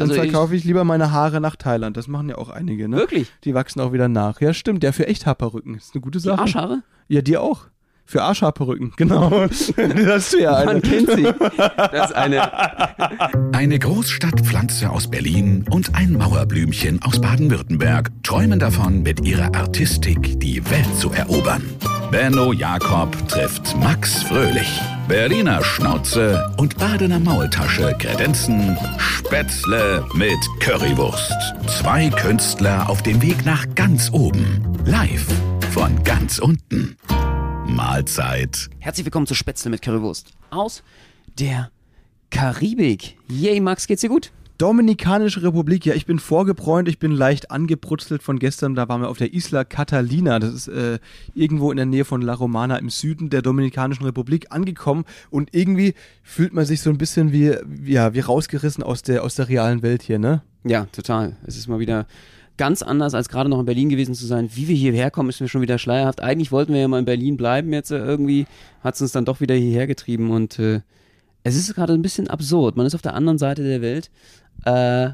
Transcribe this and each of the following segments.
Dann Also verkaufe ich lieber meine Haare nach Thailand. Das machen ja auch einige, ne? Wirklich? Die wachsen auch wieder nach. Ja, stimmt. Der für Echthaarperücken. Ist eine gute Die Sache. Arschhaare? Ja, die auch. Für Arschhaarperücken, genau. das du ja Man eine. kennt sie. Das ist eine. Eine Großstadtpflanze aus Berlin und ein Mauerblümchen aus Baden-Württemberg träumen davon, mit ihrer Artistik die Welt zu erobern. Benno Jakob trifft Max Fröhlich. Berliner Schnauze und Badener Maultasche kredenzen Spätzle mit Currywurst. Zwei Künstler auf dem Weg nach ganz oben. Live von ganz unten. Mahlzeit. Herzlich willkommen zu Spätzle mit Currywurst aus der Karibik. Yay, Max, geht's dir gut? Dominikanische Republik, ja, ich bin vorgebräunt, ich bin leicht angebrutzelt von gestern. Da waren wir auf der Isla Catalina. Das ist äh, irgendwo in der Nähe von La Romana im Süden der Dominikanischen Republik angekommen. Und irgendwie fühlt man sich so ein bisschen wie, wie, ja, wie rausgerissen aus der, aus der realen Welt hier, ne? Ja, total. Es ist mal wieder ganz anders, als gerade noch in Berlin gewesen zu sein. Wie wir hierher kommen, ist mir schon wieder schleierhaft. Eigentlich wollten wir ja mal in Berlin bleiben, jetzt äh, irgendwie hat es uns dann doch wieder hierher getrieben und äh, es ist gerade ein bisschen absurd. Man ist auf der anderen Seite der Welt. Äh,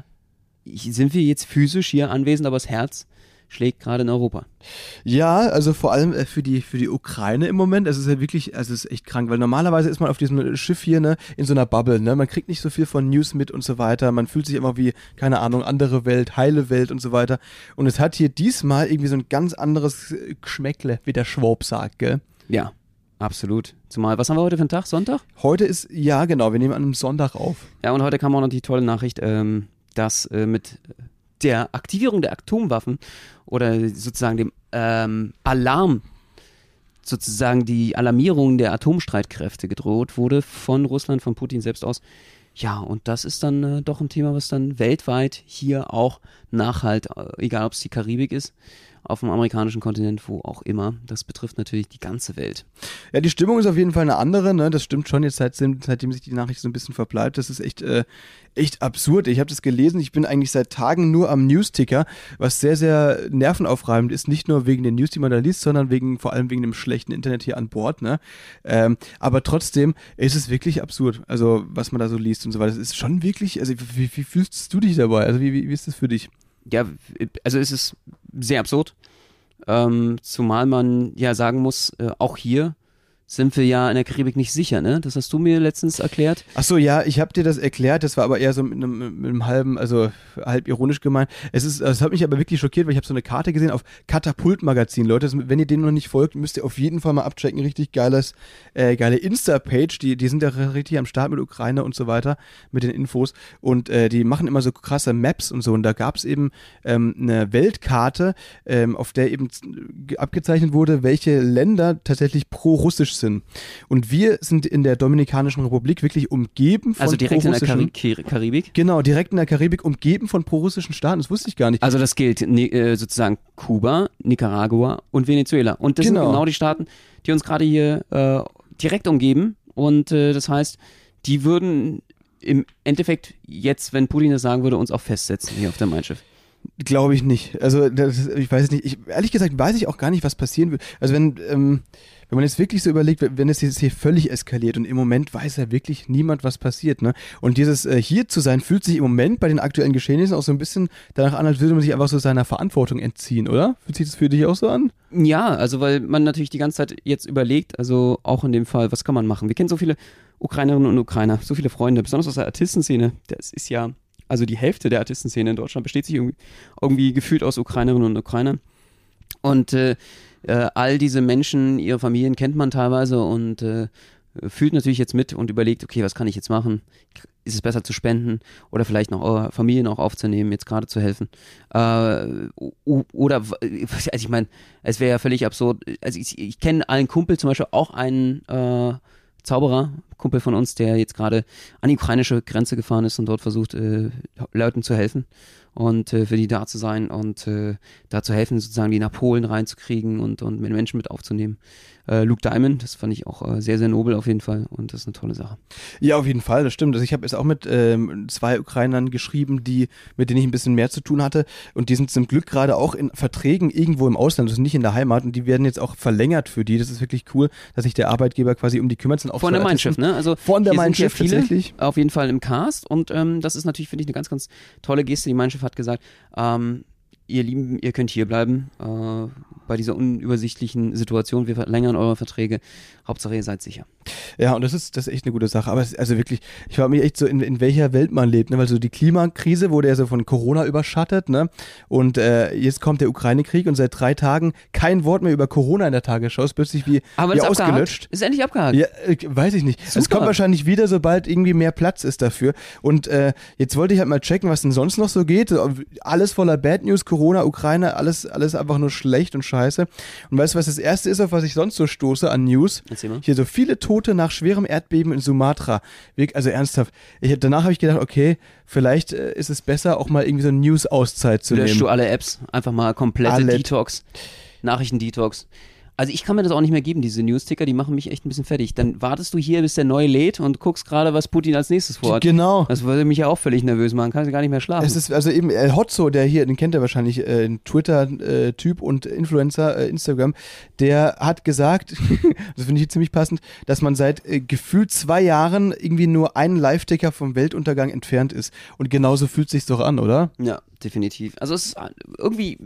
sind wir jetzt physisch hier anwesend, aber das Herz schlägt gerade in Europa. Ja, also vor allem äh, für die für die Ukraine im Moment, es ist ja wirklich, also es ist echt krank, weil normalerweise ist man auf diesem Schiff hier ne in so einer Bubble, ne, man kriegt nicht so viel von News mit und so weiter, man fühlt sich immer wie keine Ahnung andere Welt, heile Welt und so weiter und es hat hier diesmal irgendwie so ein ganz anderes äh, Geschmäckle, wie der Schwab sagt, gell? Ja, absolut. Zumal, was haben wir heute für einen Tag? Sonntag? Heute ist ja genau, wir nehmen an einem Sonntag auf. Ja, und heute kam auch noch die tolle Nachricht, ähm, dass äh, mit der Aktivierung der Atomwaffen oder sozusagen dem ähm, Alarm, sozusagen die Alarmierung der Atomstreitkräfte gedroht wurde von Russland, von Putin selbst aus. Ja, und das ist dann äh, doch ein Thema, was dann weltweit hier auch nachhalt, äh, egal ob es die Karibik ist, auf dem amerikanischen Kontinent, wo auch immer. Das betrifft natürlich die ganze Welt. Ja, die Stimmung ist auf jeden Fall eine andere, ne? Das stimmt schon jetzt seitdem, seitdem sich die Nachricht so ein bisschen verbleibt. Das ist echt, äh, echt absurd. Ich habe das gelesen, ich bin eigentlich seit Tagen nur am Newsticker, was sehr, sehr nervenaufreibend ist. Nicht nur wegen den News, die man da liest, sondern wegen, vor allem wegen dem schlechten Internet hier an Bord, ne? Ähm, aber trotzdem ist es wirklich absurd. Also, was man da so liest und so weiter. Das ist schon wirklich, also wie, wie fühlst du dich dabei? Also, wie, wie, wie ist das für dich? Ja, also es ist sehr absurd. Ähm, zumal man ja sagen muss, äh, auch hier sind wir ja in der Karibik nicht sicher, ne? Das hast du mir letztens erklärt. Ach so, ja, ich habe dir das erklärt, das war aber eher so mit einem, mit einem halben, also halb ironisch gemeint. Es ist, es hat mich aber wirklich schockiert, weil ich habe so eine Karte gesehen auf Katapult-Magazin. Leute, das, wenn ihr denen noch nicht folgt, müsst ihr auf jeden Fall mal abchecken. Richtig geiles, äh, geile Insta-Page. Die, die sind ja richtig am Start mit Ukraine und so weiter, mit den Infos. Und äh, die machen immer so krasse Maps und so. Und da gab es eben ähm, eine Weltkarte, ähm, auf der eben abgezeichnet wurde, welche Länder tatsächlich pro-russisch sind. Und wir sind in der Dominikanischen Republik wirklich umgeben von Also direkt in der Kari Kar Karibik. Genau, direkt in der Karibik, umgeben von prorussischen Staaten. Das wusste ich gar nicht. Also das gilt ne, äh, sozusagen Kuba, Nicaragua und Venezuela. Und das Genau. sind genau die Staaten, die uns gerade hier äh, direkt umgeben. Und äh, das heißt, die würden im Endeffekt jetzt, wenn Putin das sagen würde, uns auch festsetzen hier auf dem Mein Schiff. Glaube ich nicht. Also das, ich weiß nicht. Ich, ehrlich gesagt weiß ich auch gar nicht, was passieren wird. Also wenn, ähm, wenn man jetzt wirklich so überlegt, wenn es jetzt hier völlig eskaliert und im Moment weiß ja wirklich niemand, was passiert. Ne? Und dieses äh, hier zu sein, fühlt sich im Moment bei den aktuellen Geschehnissen auch so ein bisschen danach an, als würde man sich einfach so seiner Verantwortung entziehen, oder? Fühlt sich das für dich auch so an? Ja, also weil man natürlich die ganze Zeit jetzt überlegt, also auch in dem Fall, was kann man machen? Wir kennen so viele Ukrainerinnen und Ukrainer, so viele Freunde, besonders aus der Artistenszene. Das ist ja, also die Hälfte der Artistenszene in Deutschland besteht sich irgendwie, irgendwie gefühlt aus Ukrainerinnen und Ukrainern. Und äh, äh, all diese Menschen, ihre Familien kennt man teilweise und äh, fühlt natürlich jetzt mit und überlegt, okay, was kann ich jetzt machen? Ist es besser zu spenden oder vielleicht noch eure Familien auch aufzunehmen, jetzt gerade zu helfen? Äh, oder, also ich meine, es wäre ja völlig absurd. Also ich, ich kenne einen Kumpel zum Beispiel, auch einen äh, Zauberer, Kumpel von uns, der jetzt gerade an die ukrainische Grenze gefahren ist und dort versucht, äh, Leuten zu helfen und äh, für die da zu sein und äh, da zu helfen, sozusagen die nach Polen reinzukriegen und, und mit Menschen mit aufzunehmen. Äh, Luke Diamond, das fand ich auch äh, sehr, sehr nobel auf jeden Fall und das ist eine tolle Sache. Ja, auf jeden Fall, das stimmt. Also ich habe jetzt auch mit ähm, zwei Ukrainern geschrieben, die, mit denen ich ein bisschen mehr zu tun hatte. Und die sind zum Glück gerade auch in Verträgen irgendwo im Ausland, also nicht in der Heimat. Und die werden jetzt auch verlängert für die. Das ist wirklich cool, dass sich der Arbeitgeber quasi um die kümmert. Von der Mein. Schiff, ne? Also Von der Mein viele tatsächlich. auf jeden Fall im Cast und ähm, das ist natürlich, finde ich, eine ganz, ganz tolle Geste. Die Mein Schiff hat gesagt, ähm, ihr Lieben, ihr könnt hier bleiben äh, bei dieser unübersichtlichen Situation. Wir verlängern eure Verträge. Hauptsache, ihr seid sicher. Ja, und das ist, das ist echt eine gute Sache. Aber es, also wirklich, ich frage mich echt so, in, in welcher Welt man lebt, ne? Weil so die Klimakrise wurde ja so von Corona überschattet, ne? Und äh, jetzt kommt der Ukraine-Krieg und seit drei Tagen kein Wort mehr über Corona in der Tagesschau. Ist plötzlich wie, Aber wie ist abgehakt. ausgelöscht. Ist endlich abgehakt. Ja, äh, weiß ich nicht. Es Super. kommt wahrscheinlich wieder, sobald irgendwie mehr Platz ist dafür. Und äh, jetzt wollte ich halt mal checken, was denn sonst noch so geht. Alles voller Bad News, Corona, Ukraine, alles, alles einfach nur schlecht und scheiße. Und weißt du, was das erste ist, auf was ich sonst so stoße an News? Hier so viele Tote nach schwerem Erdbeben in Sumatra. Also ernsthaft. Ich, danach habe ich gedacht, okay, vielleicht äh, ist es besser, auch mal irgendwie so eine News-Auszeit zu Löschst nehmen. du alle Apps, einfach mal komplette Alle. Detox, Nachrichten-Detox. Also ich kann mir das auch nicht mehr geben, diese News-Ticker, die machen mich echt ein bisschen fertig. Dann wartest du hier, bis der neue lädt und guckst gerade, was Putin als nächstes vorhat. Genau. Das würde mich ja auch völlig nervös machen, kannst du gar nicht mehr schlafen. Es ist also eben äh, Hotzo, der hier, den kennt ihr wahrscheinlich, äh, ein Twitter-Typ und Influencer, äh, Instagram, der hat gesagt, das finde ich ziemlich passend, dass man seit äh, gefühlt zwei Jahren irgendwie nur einen Live-Ticker vom Weltuntergang entfernt ist. Und genauso fühlt sich's doch an, oder? Ja, definitiv. Also es ist irgendwie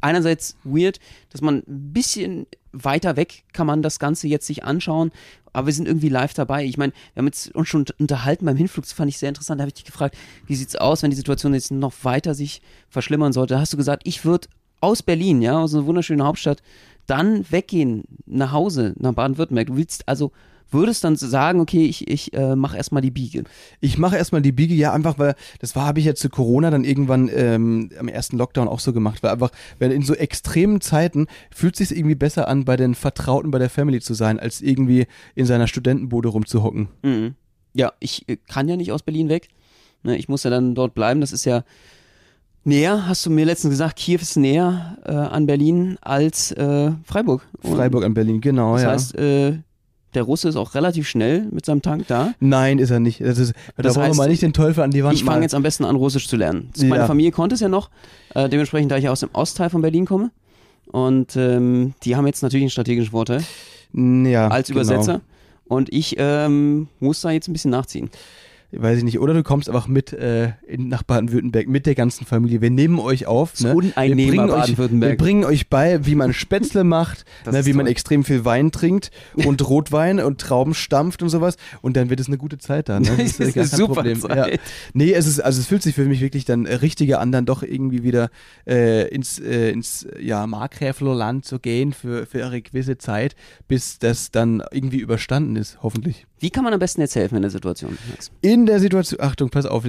einerseits weird, dass man ein bisschen weiter weg kann man das Ganze jetzt sich anschauen, aber wir sind irgendwie live dabei. Ich meine, wir haben jetzt uns schon unterhalten beim Hinflug, das fand ich sehr interessant. Da habe ich dich gefragt, wie sieht's aus, wenn die Situation jetzt noch weiter sich verschlimmern sollte? Da hast du gesagt, ich würde aus Berlin, ja, aus einer wunderschönen Hauptstadt, dann weggehen nach Hause, nach Baden-Württemberg. Du willst also würdest dann sagen, okay, ich, ich äh, mache erstmal die Biege. Ich mache erstmal die Biege, ja, einfach, weil das war, habe ich ja zu Corona dann irgendwann ähm, am ersten Lockdown auch so gemacht, weil einfach, weil in so extremen Zeiten fühlt sich irgendwie besser an, bei den Vertrauten, bei der Family zu sein, als irgendwie in seiner Studentenbude rumzuhocken. Mhm. Ja, ich äh, kann ja nicht aus Berlin weg. Ne, ich muss ja dann dort bleiben. Das ist ja näher, hast du mir letztens gesagt, Kiew ist näher äh, an Berlin als äh, Freiburg. Freiburg an Berlin, genau, Das ja. heißt, äh, der Russe ist auch relativ schnell mit seinem Tank da. Nein, ist er nicht. Das ist, da Das wir heißt, mal nicht den Teufel an die Wand Ich fange jetzt am besten an, Russisch zu lernen. Meine Ja. Familie konnte es ja noch, äh, dementsprechend, da ich ja aus dem Ostteil von Berlin komme. Und ähm, die haben jetzt natürlich einen strategischen Vorteil ja, als genau. Übersetzer. Und ich ähm, muss da jetzt ein bisschen nachziehen. Weiß ich nicht. Oder du kommst einfach mit äh, in, nach Baden-Württemberg mit der ganzen Familie. Wir nehmen euch auf. Das Ne? Uneinnehmer wir bringen euch, Baden-Württemberg. Wir bringen euch bei, wie man Spätzle macht, Das ne, ist wie man toll. extrem viel Wein trinkt und Rotwein und Trauben stampft und sowas. Und dann wird es eine gute Zeit da. Ne? Das ist gar eine kein super Problem. Zeit. Ja. Nee, es ist, also es fühlt sich für mich wirklich dann äh, richtiger an, dann doch irgendwie wieder äh, ins, äh, ins ja, Markgräflerland zu gehen für, für eine gewisse Zeit, bis das dann irgendwie überstanden ist, hoffentlich. Wie kann man am besten jetzt helfen in der Situation? Max? In der Situation, Achtung, pass auf,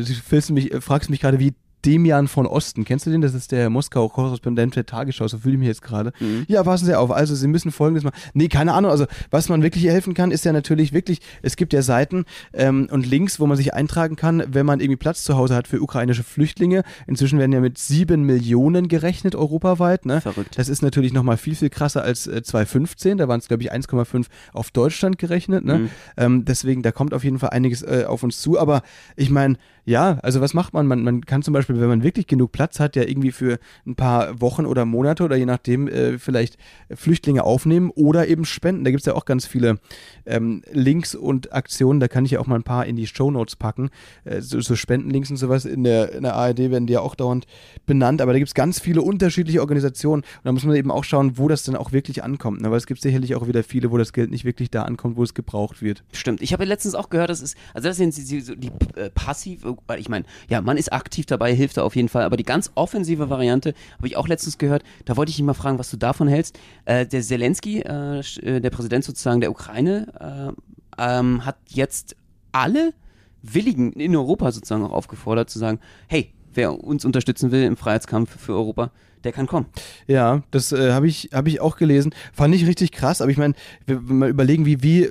du mich, äh, fragst mich gerade, wie Demian von Osten, kennst du den? Das ist der Moskau-Korrespondent der Tagesschau, so fühle ich mich jetzt gerade. Mhm. Ja, passen Sie auf, also Sie müssen folgendes machen. Nee, keine Ahnung, also was man wirklich helfen kann, ist ja natürlich wirklich, es gibt ja Seiten ähm, und Links, wo man sich eintragen kann, wenn man irgendwie Platz zu Hause hat für ukrainische Flüchtlinge. Inzwischen werden ja mit sieben Millionen gerechnet europaweit, ne? Verrückt. Das ist natürlich nochmal viel, viel krasser als äh, 2015. Da waren es, glaube ich, 1,5 auf Deutschland gerechnet. Ne? Mhm. Ähm, deswegen, da kommt auf jeden Fall einiges äh, auf uns zu. Aber ich meine, ja, also was macht man? man? Man kann zum Beispiel, wenn man wirklich genug Platz hat, ja irgendwie für ein paar Wochen oder Monate oder je nachdem äh, vielleicht Flüchtlinge aufnehmen oder eben spenden. Da gibt es ja auch ganz viele ähm, Links und Aktionen. Da kann ich ja auch mal ein paar in die Show Notes packen. Äh, so, so Spendenlinks und sowas in der, in der ARD werden die ja auch dauernd benannt. Aber da gibt es ganz viele unterschiedliche Organisationen. Und da muss man eben auch schauen, wo das dann auch wirklich ankommt. Ne? Weil es gibt sicherlich auch wieder viele, wo das Geld nicht wirklich da ankommt, wo es gebraucht wird. Stimmt. Ich habe letztens auch gehört, das ist, also das sind die, die, die äh, passiv, weil ich meine, ja, man ist aktiv dabei, hilft da auf jeden Fall, aber die ganz offensive Variante habe ich auch letztens gehört. Da wollte ich dich mal fragen, was du davon hältst. Äh, der Zelensky, äh, äh, der Präsident sozusagen der Ukraine, äh, ähm, hat jetzt alle Willigen in Europa sozusagen auch aufgefordert zu sagen, hey, wer uns unterstützen will im Freiheitskampf für Europa, der kann kommen. Ja, das äh, habe ich, hab ich auch gelesen. Fand ich richtig krass, aber ich meine, wenn wir mal überlegen, wie, wie,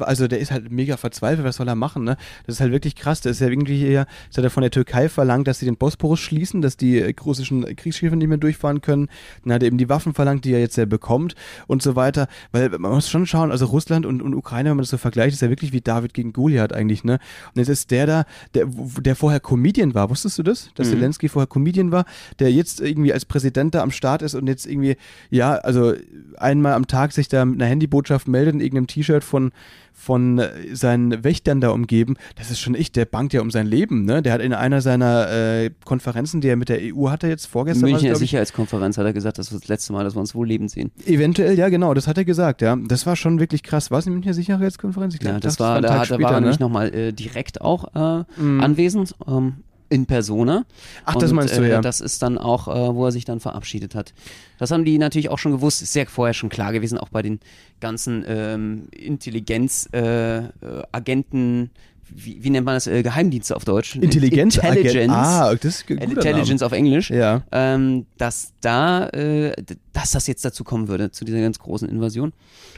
also der ist halt mega verzweifelt, was soll er machen, ne? Das ist halt wirklich krass. Das ist ja irgendwie hier, das hat er von der Türkei verlangt, dass sie den Bosporus schließen, dass die äh, russischen Kriegsschiffe nicht mehr durchfahren können. Dann hat er eben die Waffen verlangt, die er jetzt ja bekommt und so weiter. Weil man muss schon schauen, also Russland und, und Ukraine, wenn man das so vergleicht, ist ja wirklich wie David gegen Goliath eigentlich, ne? Und jetzt ist der da, der, der vorher Comedian war, wusstest du das? Dass Mhm. Zelensky vorher Comedian war, der jetzt irgendwie als Präsident da am Start ist und jetzt irgendwie, ja, also einmal am Tag sich da mit einer Handybotschaft meldet in irgendeinem T-Shirt von, von seinen Wächtern da umgeben, das ist schon echt, der bangt ja um sein Leben, ne? Der hat in einer seiner äh, Konferenzen, die er mit der EU hatte, jetzt vorgestern. Münchner ich, Sicherheitskonferenz hat er gesagt, das wird das letzte Mal, dass wir uns wohl leben sehen. Eventuell, ja, genau, das hat er gesagt, ja. Das war schon wirklich krass. War es die Münchner Sicherheitskonferenz? Ich glaub, Ja, das dachte, war, ein da, da war er ne? nämlich nochmal äh, direkt auch äh, Mhm. anwesend, ähm, in Persona. Ach, das Und, meinst du, äh, ja. Das ist dann auch, äh, wo er sich dann verabschiedet hat. Das haben die natürlich auch schon gewusst. Ist ja vorher schon klar gewesen, auch bei den ganzen ähm, Intelligenz-Agenten, wie, wie nennt man das, äh, Geheimdienste auf Deutsch? Intelligenz, Intelligence. Ah, das ist ein Intelligence auf Englisch. Name. Ja. Ähm, dass da, äh, dass das jetzt dazu kommen würde, zu dieser ganz großen Invasion.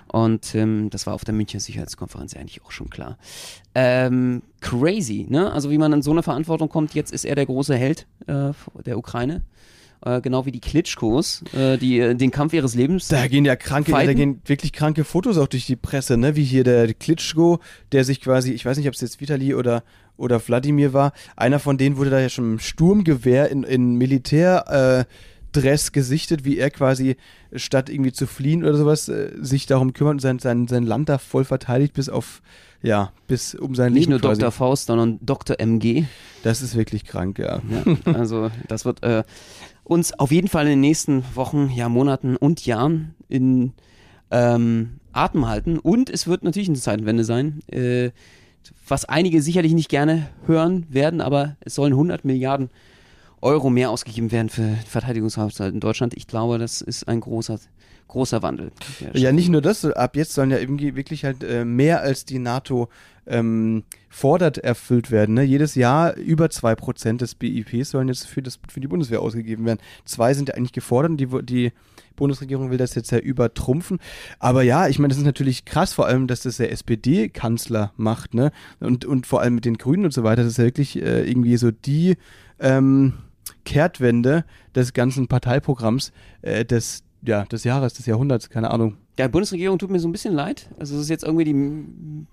Und ähm, das war auf der Münchner Sicherheitskonferenz eigentlich auch schon klar. Ähm, crazy, ne? Also wie man an so eine Verantwortung kommt, jetzt ist er der große Held äh, der Ukraine. Äh, genau wie die Klitschkos, äh, die äh, den Kampf ihres Lebens. Da gehen ja kranke, da Fighten? gehen wirklich kranke Fotos auch durch die Presse, ne? Wie hier der Klitschko, der sich quasi, ich weiß nicht, ob es jetzt Vitali oder oder Wladimir war, einer von denen wurde da ja schon im Sturmgewehr in, in Militärdress äh, gesichtet, wie er quasi statt irgendwie zu fliehen oder sowas äh, sich darum kümmert und sein, sein, sein Land da voll verteidigt bis auf ja, bis um sein nicht Leben nur quasi. Dr. Faust, sondern Dr. MG. Das ist wirklich krank, ja. Ja, also das wird äh, uns auf jeden Fall in den nächsten Wochen, ja, Monaten und Jahren in ähm, Atem halten. Und es wird natürlich eine Zeitenwende sein, äh, was einige sicherlich nicht gerne hören werden, aber es sollen 100 Milliarden Euro mehr ausgegeben werden für Verteidigungshaushalt in Deutschland. Ich glaube, das ist ein großer, großer Wandel. Ja, nicht nur das, ab jetzt sollen ja irgendwie wirklich halt äh, mehr als die NATO ähm, fordert erfüllt werden. Ne? Jedes Jahr über 2% des BIP sollen jetzt für, das, für die Bundeswehr ausgegeben werden. Zwei sind ja eigentlich gefordert und die, die Bundesregierung will das jetzt ja übertrumpfen. Aber ja, ich meine, das ist natürlich krass, vor allem, dass das der SPD-Kanzler macht, ne? Und, und vor allem mit den Grünen und so weiter, das ist ja wirklich äh, irgendwie so die ähm, Kehrtwende des ganzen Parteiprogramms äh, des, ja, des Jahres, des Jahrhunderts, keine Ahnung. Der Bundesregierung tut mir so ein bisschen leid. Also es ist jetzt irgendwie die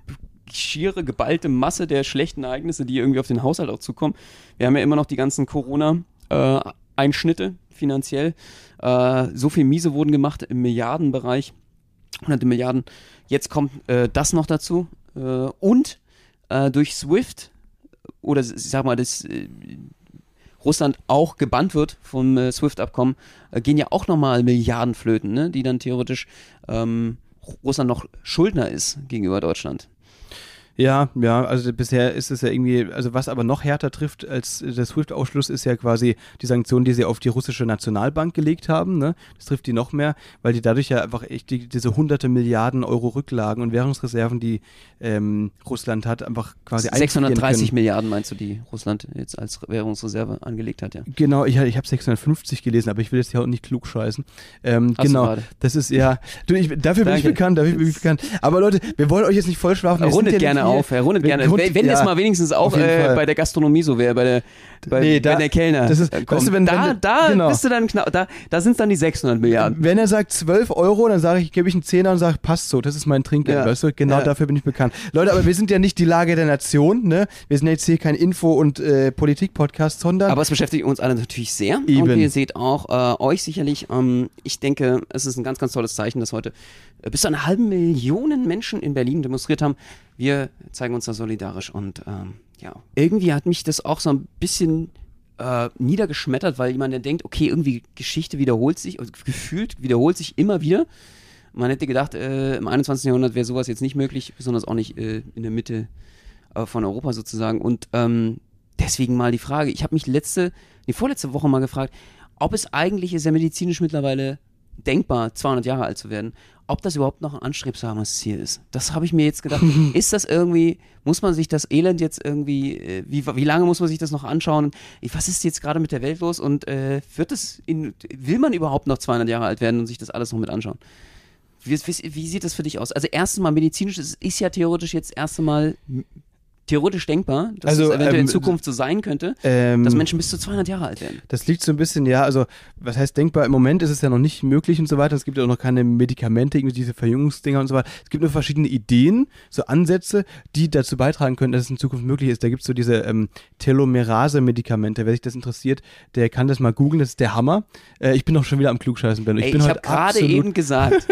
schiere, geballte Masse der schlechten Ereignisse, die irgendwie auf den Haushalt auch zukommen. Wir haben ja immer noch die ganzen Corona-Einschnitte finanziell. Äh, so viel Miese wurden gemacht im Milliardenbereich. Hunderte Milliarden. Jetzt kommt äh, das noch dazu. Äh, und äh, durch SWIFT oder ich sag mal, das äh, Russland auch gebannt wird vom äh, SWIFT-Abkommen, äh, gehen ja auch nochmal Milliarden flöten, ne? die dann theoretisch ähm, Russland noch Schuldner ist gegenüber Deutschland. Ja, ja, also bisher ist es ja irgendwie, also was aber noch härter trifft als der SWIFT-Ausschluss ist ja quasi die Sanktionen, die sie auf die russische Nationalbank gelegt haben. Ne? Das trifft die noch mehr, weil die dadurch ja einfach echt die, diese hunderte Milliarden Euro Rücklagen und Währungsreserven, die ähm, Russland hat, einfach quasi einfrieren 630 können. Milliarden meinst du, die Russland jetzt als Währungsreserve angelegt hat, ja. Genau, ich, ich habe 650 gelesen, aber ich will jetzt ja auch nicht klug scheißen. Ähm, genau, das ist ja, du, ich, dafür bin ich Danke. bekannt, dafür bin ich bekannt. Aber Leute, wir wollen euch jetzt nicht vollschlafen. rundet gerne auf, er rundet gerne. rund- wenn wenn ja, das mal wenigstens auch äh, bei der Gastronomie so wäre, bei der, bei, Nee, da- wenn der Kellner das ist- äh, weißt kommt. du, wenn- da, wenn- da genau. bist du dann knapp, da, da sind es dann die 600 Milliarden. Wenn er sagt 12 Euro, dann sage ich, gebe ich einen Zehner und sage, passt so, das ist mein Trinkgeld, Ja. weißt du? Genau Ja. dafür bin ich bekannt. Leute, aber wir sind ja nicht die Lage der Nation, ne? Wir sind jetzt hier kein Info- und äh, Politik-Podcast, sondern Aber es beschäftigt uns alle natürlich sehr. Und Eben. ihr seht auch äh, euch sicherlich. Ähm, ich denke, es ist ein ganz, ganz tolles Zeichen, dass heute bis zu einer halben Million Menschen in Berlin demonstriert haben. Wir zeigen uns da solidarisch und ähm, ja, irgendwie hat mich das auch so ein bisschen äh, niedergeschmettert, weil jemand, der denkt, okay, irgendwie Geschichte wiederholt sich, also gefühlt wiederholt sich immer wieder. Man hätte gedacht, äh, im 21. Jahrhundert wäre sowas jetzt nicht möglich, besonders auch nicht äh, in der Mitte äh, von Europa sozusagen. Und ähm, deswegen mal die Frage, ich habe mich letzte, die vorletzte Woche mal gefragt, ob es eigentlich ist ja medizinisch mittlerweile denkbar, 200 Jahre alt zu werden, ob das überhaupt noch ein anstrebsames Ziel ist. Das habe ich mir jetzt gedacht. ist das irgendwie, muss man sich das Elend jetzt irgendwie, äh, wie, wie lange muss man sich das noch anschauen? Was ist jetzt gerade mit der Welt los und äh, wird es, in, will man überhaupt noch 200 Jahre alt werden und sich das alles noch mit anschauen? Wie, wie, wie sieht das für dich aus? Also erstens mal medizinisch, es ist ja theoretisch jetzt erst einmal theoretisch denkbar, dass Also, es eventuell in ähm, Zukunft so sein könnte, Ähm, dass Menschen bis zu 200 Jahre alt werden. Das liegt so ein bisschen, ja, also, was heißt denkbar? Im Moment ist es ja noch nicht möglich und so weiter. Es gibt ja auch noch keine Medikamente, irgendwie diese Verjüngungsdinger und so weiter. Es gibt nur verschiedene Ideen, so Ansätze, die dazu beitragen können, dass es in Zukunft möglich ist. Da gibt es so diese ähm, Telomerase-Medikamente. Wer sich das interessiert, der kann das mal googeln. Das ist der Hammer. Äh, ich bin auch schon wieder am Klugscheißen, Benno. Ich Ey, bin ich habe gerade eben gesagt,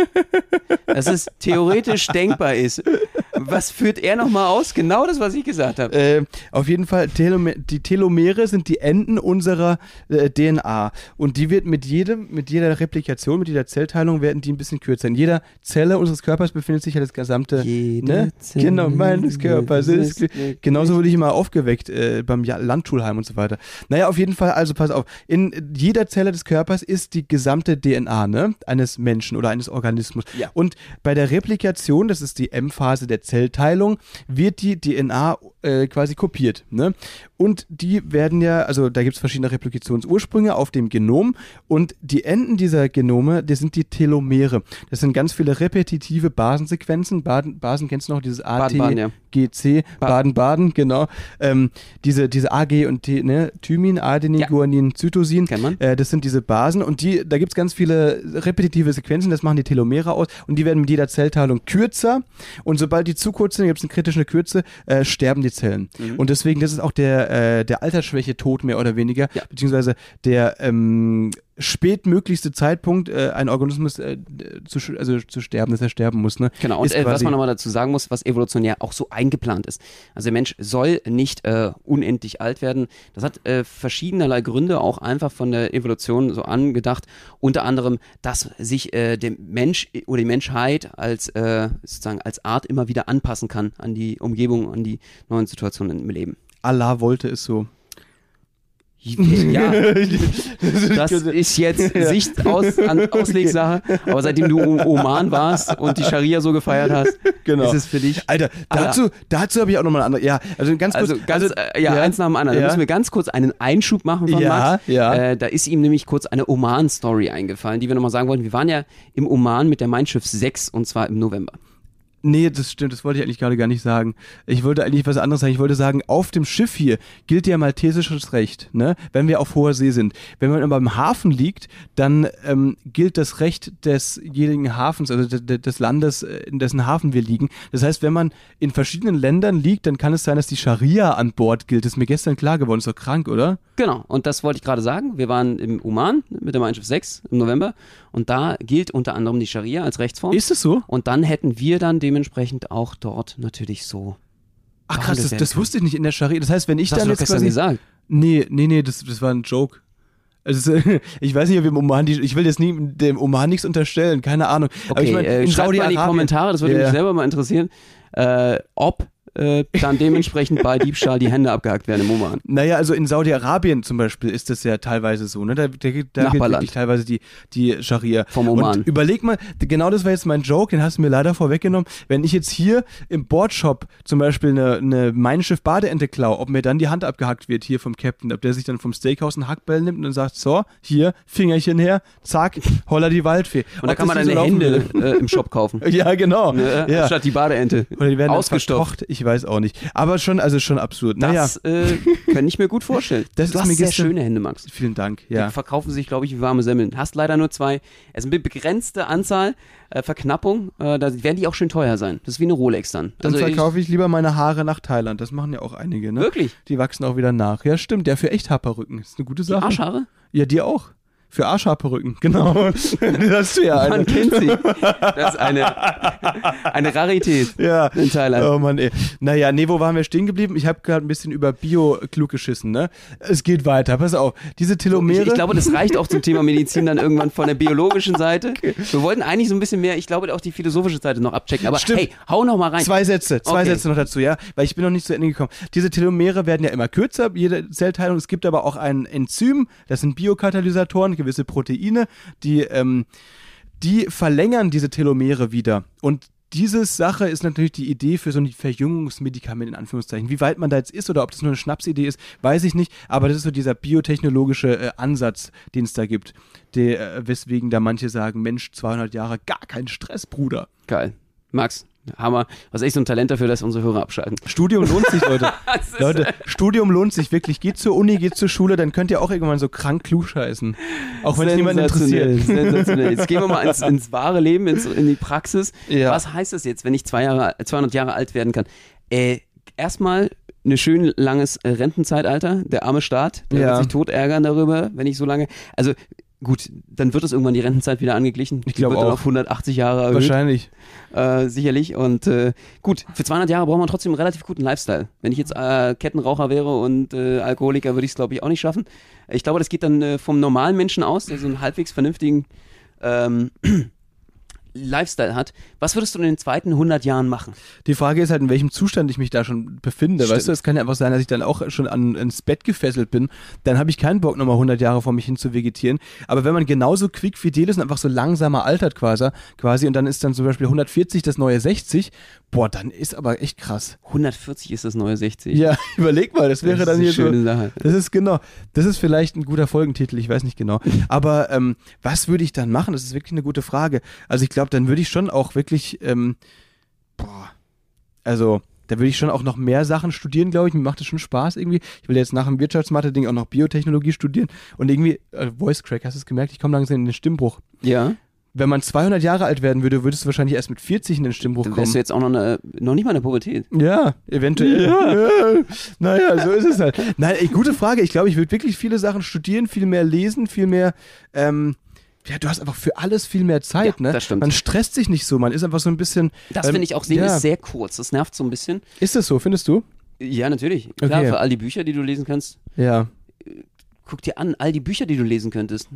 dass es theoretisch denkbar ist. Was führt er nochmal aus? Genau das, was ich gesagt habe. Äh, auf jeden Fall, Telome die Telomere sind die Enden unserer äh, DNA. Und die wird mit jedem, mit jeder Replikation, mit jeder Zellteilung werden die ein bisschen kürzer. In jeder Zelle unseres Körpers befindet sich ja das gesamte, Jede ne? Zelle Genau, meines Körpers ist, ist genauso wurde ich immer aufgeweckt äh, beim ja Landschulheim und so weiter. Naja, auf jeden Fall, also pass auf, in jeder Zelle des Körpers ist die gesamte DNA, ne? Eines Menschen oder eines Organismus. Ja. Und bei der Replikation, das ist die M-Phase der Zellteilung, wird die DNA äh, quasi kopiert. Ne? Und die werden ja, also da gibt es verschiedene Replikationsursprünge auf dem Genom und die Enden dieser Genome, das sind die Telomere. Das sind ganz viele repetitive Basensequenzen. Baden, Basen kennst du noch, dieses A, T, Baden-Baden, genau. Ähm, diese, diese A, G und T, ne? Thymin, Adenin, Ja. Guanin, Zytosin. Kennt man. Äh, das sind diese Basen und die, da gibt es ganz viele repetitive Sequenzen, das machen die Telomere aus und die werden mit jeder Zellteilung kürzer und sobald die zu kurz sind, gibt es eine kritische Kürze, äh, sterben die Zellen. Mhm. Und deswegen, das ist auch der, äh, der Altersschwäche Tod mehr oder weniger, Ja. beziehungsweise der ähm, spätmöglichste Zeitpunkt, äh, ein Organismus äh, zu, also zu sterben, dass er sterben muss. Ne? Genau, und äh, was man nochmal dazu sagen muss, was evolutionär auch so eingeplant ist. Also der Mensch soll nicht äh, unendlich alt werden. Das hat äh, verschiedenerlei Gründe, auch einfach von der Evolution so angedacht. Unter anderem, dass sich äh, der Mensch oder die Menschheit als äh, sozusagen als Art immer wieder anpassen kann an die Umgebung, an die neuen Situationen im Leben. Allah wollte es so. Ja, das ist jetzt Ja. Sicht aus, an, Auslegsache. Aber seitdem du im Oman warst und die Scharia so gefeiert hast, Genau. ist es für dich Alter, Allah. dazu, dazu habe ich auch nochmal eine andere. Ja, also ganz kurz. Also ganz, äh, ja, eins nach dem anderen. Da ja. müssen wir ganz kurz einen Einschub machen von Ja, Max. ja. Äh, da ist ihm nämlich kurz eine Oman-Story eingefallen, die wir nochmal sagen wollten. Wir waren ja im Oman mit der Mein Schiff 6 und zwar im November. Nee, das stimmt, das wollte ich eigentlich gerade gar nicht sagen. Ich wollte eigentlich was anderes sagen. Ich wollte sagen, auf dem Schiff hier gilt ja maltesisches Recht, ne? Wenn wir auf hoher See sind. Wenn man aber im Hafen liegt, dann ähm, gilt das Recht desjenigen Hafens, also de- de- des Landes, äh, in dessen Hafen wir liegen. Das heißt, wenn man in verschiedenen Ländern liegt, dann kann es sein, dass die Scharia an Bord gilt. Das ist mir gestern klar geworden. Ist doch krank, oder? Genau, und das wollte ich gerade sagen. Wir waren im Oman mit der Mein Schiff 6 im November und da gilt unter anderem die Scharia als Rechtsform. Ist es so? und dann hätten wir dann dementsprechend auch dort natürlich so. Ach krass, das, das wusste ich nicht in der Scharia. Das heißt, wenn ich Das hast dann du doch jetzt quasi gesagt. Nee, nee, nee, das, das war ein Joke. Also, ich weiß nicht, ob im Oman, die, ich will jetzt nie dem Oman nichts unterstellen, keine Ahnung. Aber Okay, ich mein, äh, schreibt mal in die Kommentare, das würde Ja, mich selber mal interessieren, äh, ob äh, dann dementsprechend bei Diebstahl die Hände abgehackt werden im Oman. Naja, also in Saudi-Arabien zum Beispiel ist das ja teilweise so, ne? Da, da, da gilt wirklich teilweise die, die Scharia. Vom Oman. Und überleg mal, genau das war jetzt mein Joke, den hast du mir leider vorweggenommen. Wenn ich jetzt hier im Boardshop zum Beispiel eine, eine Mein Schiff Badeente klau, ob mir dann die Hand abgehackt wird hier vom Captain, ob der sich dann vom Steakhouse einen Hackbell nimmt und dann sagt, so, hier, Fingerchen her, zack, holla die Waldfee. Und da kann man dann so Hände äh, im Shop kaufen. Ja, genau. Ne? ja. Statt die Badeente. Oder die werden Ausgestopft. ich weiß auch nicht. Aber schon, also schon absurd. Naja, Das äh, kann ich mir gut vorstellen. Das du ist hast mir sehr gestern- schöne Hände, Max. vielen Dank, Die ja. verkaufen sich, glaube ich, wie warme Semmeln. Hast leider nur zwei. Es ist eine begrenzte Anzahl, äh, Verknappung. Äh, da werden die auch schön teuer sein. Das ist wie eine Rolex dann. Dann Also verkaufe ich lieber meine Haare nach Thailand. Das machen ja auch einige, ne? Wirklich? Die wachsen auch wieder nach. Ja, stimmt. Der für echt Haperrücken. Ist eine gute ich, Sache. Arschhaare? Ja, dir auch. Für Arschhaperrücken, genau. das ja eine. Man kennt sie. Das ist eine, eine Rarität Ja. in Thailand. Oh Mann, ey. Naja, nee, wo waren wir stehen geblieben? Ich habe gerade ein bisschen über Bio klug geschissen, ne? Es geht weiter. Pass auf. Diese Telomere. Ich, ich glaube, das reicht auch zum Thema Medizin dann irgendwann von der biologischen Seite. Wir wollten eigentlich so ein bisschen mehr, ich glaube, auch die philosophische Seite noch abchecken. Aber Stimmt. hey, hau noch mal rein. Zwei Sätze, zwei Okay. Sätze noch dazu, ja, weil ich bin noch nicht zu Ende gekommen. Diese Telomere werden ja immer kürzer, jede Zellteilung. Es gibt aber auch ein Enzym, das sind Biokatalysatoren, gewisse Proteine, die, ähm, die verlängern diese Telomere wieder. Und diese Sache ist natürlich die Idee für so ein Verjüngungsmedikament in Anführungszeichen. Wie weit man da jetzt ist oder ob das nur eine Schnapsidee ist, weiß ich nicht. Aber das ist so dieser biotechnologische äh, Ansatz, den es da gibt. Der, äh, weswegen da manche sagen, Mensch, 200 Jahre, gar kein Stress, Bruder. Geil. Max, Hammer. Was echt so ein Talent dafür, dass unsere Hörer abschalten. Studium lohnt sich, Leute. Leute, Studium lohnt sich wirklich. Geht zur Uni, geht zur Schule, dann könnt ihr auch irgendwann so krank klugscheißen. Auch wenn es niemanden Sensationell, interessiert. Sensationell. Jetzt gehen wir mal ins, ins wahre Leben, ins, in die Praxis. Ja. Was heißt das jetzt, wenn ich zwei Jahre, 200 Jahre alt werden kann? Äh, erstmal eine schön langes Rentenzeitalter. Der arme Staat, der Ja. wird sich tot ärgern darüber, wenn ich so lange. Also gut, dann wird es irgendwann die Rentenzeit wieder angeglichen. Ich Die glaub wird dann auch. auf 180 Jahre erhöht. Wahrscheinlich. Äh, sicherlich. Und äh, gut, für 200 Jahre braucht man trotzdem einen relativ guten Lifestyle. Wenn ich jetzt äh, Kettenraucher wäre und äh, Alkoholiker, würde ich es, glaube ich, auch nicht schaffen. Ich glaube, das geht dann äh, vom normalen Menschen aus, der so einen halbwegs vernünftigen ähm, Lifestyle hat. Was würdest du in den zweiten 100 Jahren machen? Die Frage ist halt, in welchem Zustand ich mich da schon befinde. Stimmt. Weißt du, es kann ja einfach sein, dass ich dann auch schon an, ins Bett gefesselt bin. Dann habe ich keinen Bock, nochmal 100 Jahre vor mich hin zu vegetieren. Aber wenn man genauso quickfidel ist und einfach so langsamer altert quasi, quasi und dann ist dann zum Beispiel 140 das neue 60, boah, dann ist aber echt krass. 140 ist das neue 60. Ja, überleg mal, das wäre das dann ist hier so. Sache. Das ist genau, das ist vielleicht ein guter Folgentitel, ich weiß nicht genau. Aber ähm, was würde ich dann machen? Das ist wirklich eine gute Frage. Also ich glaube, dann würde ich schon auch wirklich, ähm, boah, also da würde ich schon auch noch mehr Sachen studieren, glaube ich. Mir macht das schon Spaß irgendwie. Ich will jetzt nach dem Wirtschaftsmathe-Ding auch noch Biotechnologie studieren. Und irgendwie, äh, Voice Crack, hast du es gemerkt? Ich komme langsam in den Stimmbruch. Ja, Wenn man 200 Jahre alt werden würde, würdest du wahrscheinlich erst mit 40 in den Stimmbruch dann kommen. wärst du jetzt auch noch, eine, noch nicht mal in der Pubertät. Ja, eventuell. Ja. naja, so ist es halt. Nein, ey, gute Frage. Ich glaube, ich würde wirklich viele Sachen studieren, viel mehr lesen, viel mehr. Ähm, ja, du hast einfach für alles viel mehr Zeit, Ja, ne? das stimmt. Man stresst sich nicht so, man ist einfach so ein bisschen. Das ähm, finde ich auch, Leben ja. ist sehr kurz. Das nervt so ein bisschen. Ist das so, findest du? Ja, natürlich. Klar, Okay. für all die Bücher, die du lesen kannst, Ja. Guck dir an, all die Bücher, die du lesen könntest.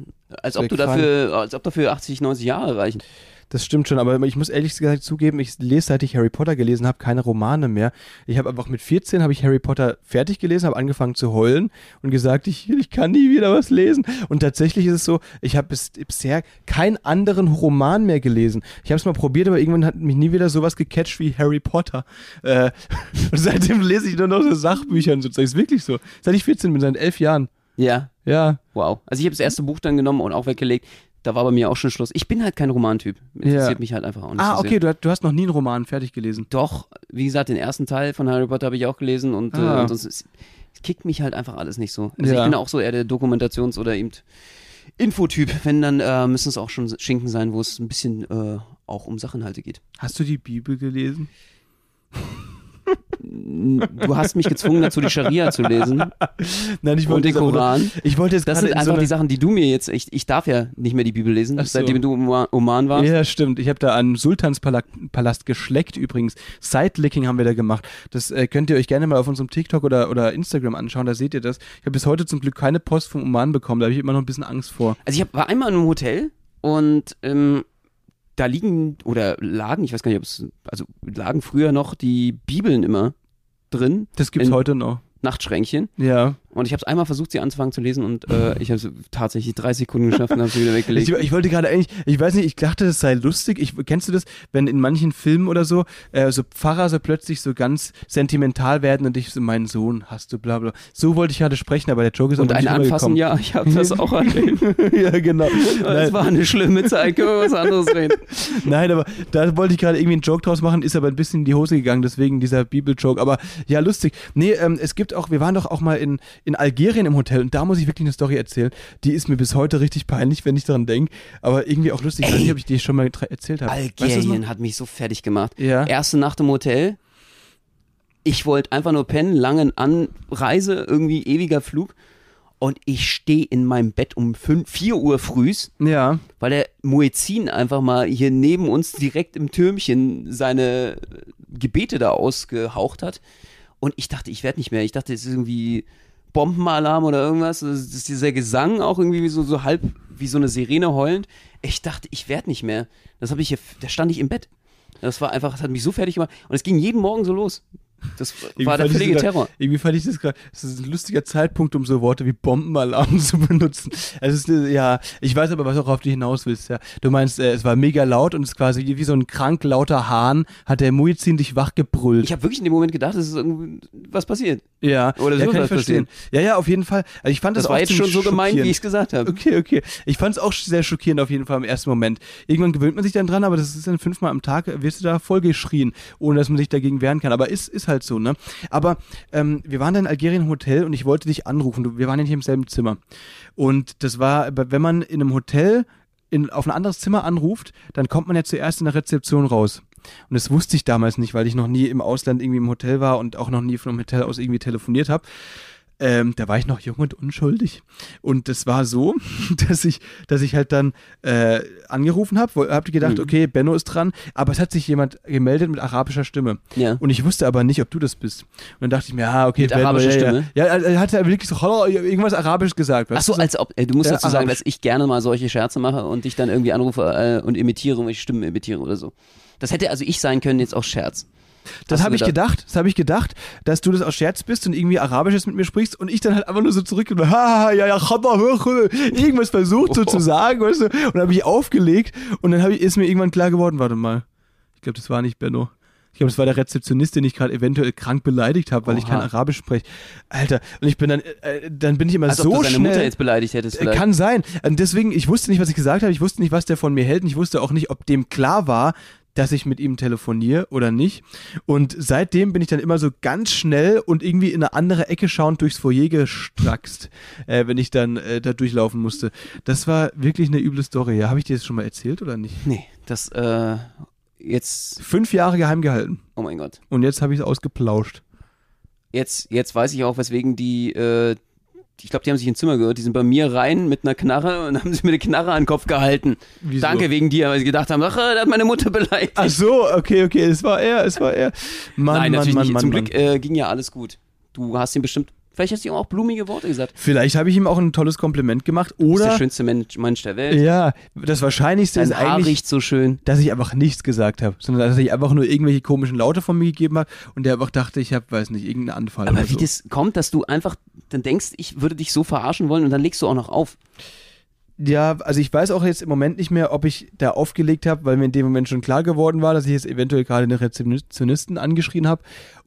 Als ob du dafür, als ob dafür 80, 90 Jahre reichen. Das stimmt schon, aber ich muss ehrlich gesagt zugeben, ich lese, seit ich Harry Potter gelesen habe, keine Romane mehr. Ich habe einfach mit 14 habe ich Harry Potter fertig gelesen, habe angefangen zu heulen und gesagt, ich, ich kann nie wieder was lesen. Und tatsächlich ist es so, ich habe bis, bisher keinen anderen Roman mehr gelesen. Ich habe es mal probiert, aber irgendwann hat mich nie wieder sowas gecatcht wie Harry Potter. Äh, und seitdem lese ich nur noch so Sachbücher und so. Das ist wirklich so. Seit ich 14 bin, seit elf Jahren. Ja, Ja. wow. Also ich habe das erste Buch dann genommen und auch weggelegt. Da war bei mir auch schon Schluss. Ich bin halt kein Romantyp. Interessiert Ja. mich halt einfach auch nicht Ah, so okay, du, du hast noch nie einen Roman fertig gelesen. Doch, wie gesagt, den ersten Teil von Harry Potter habe ich auch gelesen und, Ah. äh, und das ist, es kickt mich halt einfach alles nicht so. Also Ja. ich bin auch so eher der Dokumentations- oder eben Infotyp. Wenn, dann äh, müssen es auch schon Schinken sein, wo es ein bisschen äh, auch um Sachinhalte geht. Hast du die Bibel gelesen? Du hast mich gezwungen dazu, die Scharia zu lesen Nein, ich und wollte den aber nur- Koran. Ich wollte jetzt Das sind in einfach so eine, die Sachen, die du mir jetzt, ich, ich darf ja nicht mehr die Bibel lesen, so. seitdem du im Oman- warst. Ja, stimmt. Ich habe da an Sultanspalast Palast geschleckt übrigens. Sidelicking haben wir da gemacht. Das äh, könnt ihr euch gerne mal auf unserem TikTok oder, oder Instagram anschauen, da seht ihr das. Ich habe bis heute zum Glück keine Post vom Oman bekommen, da habe ich immer noch ein bisschen Angst vor. Also ich hab, war einmal in einem Hotel und ähm, da liegen oder lagen, ich weiß gar nicht, ob es, also lagen früher noch die Bibeln immer drin, Das gibt's In- heute noch. Nachtschränkchen. Ja. Und ich habe es einmal versucht, sie anzufangen zu lesen und äh, ich habe es tatsächlich drei Sekunden geschafft und habe sie wieder weggelegt. Ich, ich wollte gerade eigentlich, ich weiß nicht, ich dachte, das sei lustig. Ich, kennst du das, wenn in manchen Filmen oder so, äh, so Pfarrer so plötzlich so ganz sentimental werden und ich so, mein Sohn hast du, bla bla. So wollte ich gerade sprechen, aber der Joke ist und aber ein nicht Anfassen, ja, ich habe das auch erlebt. ja, genau. Es war eine schlimme Zeit, können wir was anderes reden. Nein, aber da wollte ich gerade irgendwie einen Joke draus machen, ist aber ein bisschen in die Hose gegangen, deswegen dieser Bibel-Joke. Aber ja, lustig. Nee, ähm, es gibt auch, wir waren doch auch mal in, in Algerien im Hotel und da muss ich wirklich eine Story erzählen. Die ist mir bis heute richtig peinlich, wenn ich daran denke. Aber irgendwie auch lustig. Ich weiß Ey. nicht, ob ich die schon mal erzählt habe. Weißt du? Algerien hat mich so fertig gemacht. Ja. Erste Nacht im Hotel. Ich wollte einfach nur pennen, lange Anreise, irgendwie ewiger Flug. Und ich stehe in meinem Bett um 5, 4 Uhr frühs, Ja. weil der Muezzin einfach mal hier neben uns direkt im Türmchen seine Gebete da ausgehaucht hat. Und ich dachte, ich werde nicht mehr. Ich dachte, es ist irgendwie Bombenalarm oder irgendwas. Das ist dieser Gesang auch irgendwie wie so, so halb wie so eine Sirene heulend. Ich dachte, ich werde nicht mehr. Das habe ich hier, da stand ich im Bett. Das war einfach, das hat mich so fertig gemacht. Und es ging jeden Morgen so los. Das war der völlige Terror. Irgendwie fand ich das gerade, das ist ein lustiger Zeitpunkt, um so Worte wie Bombenalarm zu benutzen. Es ist, ja, ich weiß aber, was auch auf dich hinaus willst, ja. Du meinst, äh, es war mega laut und es ist quasi wie so ein krank lauter Hahn, hat der Muizin dich wachgebrüllt. Ich habe wirklich in dem Moment gedacht, es ist irgendwie was passiert. ja, Oder ja, so kann ich verstehen. Ja, ja, auf jeden Fall. Also ich fand das, Das war jetzt schon so gemeint, wie ich es gesagt habe. Okay, okay. Ich fand es auch sehr schockierend auf jeden Fall im ersten Moment. Irgendwann gewöhnt man sich dann dran, aber das ist dann fünfmal am Tag, wirst du da vollgeschrien, ohne dass man sich dagegen wehren kann. Aber ist, ist halt so, ne? Aber ähm, wir waren dann in Algerien im Hotel und ich wollte dich anrufen. Du, wir waren ja nicht im selben Zimmer. Und das war, wenn man in einem Hotel in, auf ein anderes Zimmer anruft, dann kommt man ja zuerst in der Rezeption raus. Und das wusste ich damals nicht, weil ich noch nie im Ausland irgendwie im Hotel war und auch noch nie von einem Hotel aus irgendwie telefoniert habe. Ähm, da war ich noch jung und unschuldig. Und das war so, dass ich, dass ich halt dann äh, angerufen habe, hab gedacht, Mhm. okay, Benno ist dran, aber es hat sich jemand gemeldet mit arabischer Stimme. Ja. Und ich wusste aber nicht, ob du das bist. Und dann dachte ich mir, ah, okay, Mit arabischer ja, Stimme? Ja, ja er er hat ja wirklich so irgendwas Arabisch gesagt. Ach so, als ob, äh, du musst Ja, dazu sagen, dass ich gerne mal solche Scherze mache und dich dann irgendwie anrufe äh, und imitiere und ich Stimmen imitiere oder so. Das hätte also ich sein können, jetzt auch Scherz. Das habe ich gedacht, das habe ich gedacht, dass du das aus Scherz bist und irgendwie Arabisches mit mir sprichst und ich dann halt einfach nur so zurück und ha, ja, ja, irgendwas versucht so Oh. zu sagen, weißt du, und dann habe ich aufgelegt und dann ich, ist mir irgendwann klar geworden, warte mal, ich glaube, das war nicht Benno. Ich glaube, das war der Rezeptionist, den ich gerade eventuell krank beleidigt habe, weil ich Oha. kein Arabisch spreche. Alter, und ich bin dann, äh, dann bin ich immer Als so ob du seine schnell. Mutter jetzt beleidigt hättest Äh, vielleicht. Kann sein. Und deswegen, ich wusste nicht, was ich gesagt habe. Ich wusste nicht, was der von mir hält. Und ich wusste auch nicht, ob dem klar war, dass ich mit ihm telefoniere oder nicht. Und seitdem bin ich dann immer so ganz schnell und irgendwie in eine andere Ecke schauend durchs Foyer gestraxt, äh, wenn ich dann äh, da durchlaufen musste. Das war wirklich eine üble Story. Ja, habe ich dir das schon mal erzählt oder nicht? nee, das, äh, jetzt, Fünf Jahre geheim gehalten. oh mein Gott. Und jetzt habe ich es ausgeplauscht. Jetzt, jetzt weiß ich auch, weswegen die, äh, ich glaube, die haben sich ins Zimmer gehört, die sind bei mir rein mit einer Knarre und haben sich mit der Knarre an den Kopf gehalten. Wieso? Danke wegen dir, weil sie gedacht haben, ach, äh, da hat meine Mutter beleidigt. Ach so, okay, okay, es war er, es war er. Mann, Nein, Mann, natürlich Mann, nicht. Mann, Zum Mann. Glück äh, ging ja alles gut. Du hast ihm bestimmt, vielleicht hast du ihm auch blumige Worte gesagt. Vielleicht habe ich ihm auch ein tolles Kompliment gemacht. Du bist der Oder, schönste Mensch, Mensch der Welt. ja, das Wahrscheinlichste Dein ist Haar eigentlich, riecht so schön. dass ich einfach nichts gesagt habe, sondern dass ich einfach nur irgendwelche komischen Laute von mir gegeben habe und der einfach dachte, ich habe, weiß nicht, irgendeinen Anfall. Aber oder wie so. das kommt, dass du einfach dann denkst, ich würde dich so verarschen wollen und dann legst du auch noch auf. Ja, also ich weiß auch jetzt im Moment nicht mehr, ob ich da aufgelegt habe, weil mir in dem Moment schon klar geworden war, dass ich jetzt eventuell gerade eine Rezeptionisten angeschrien habe.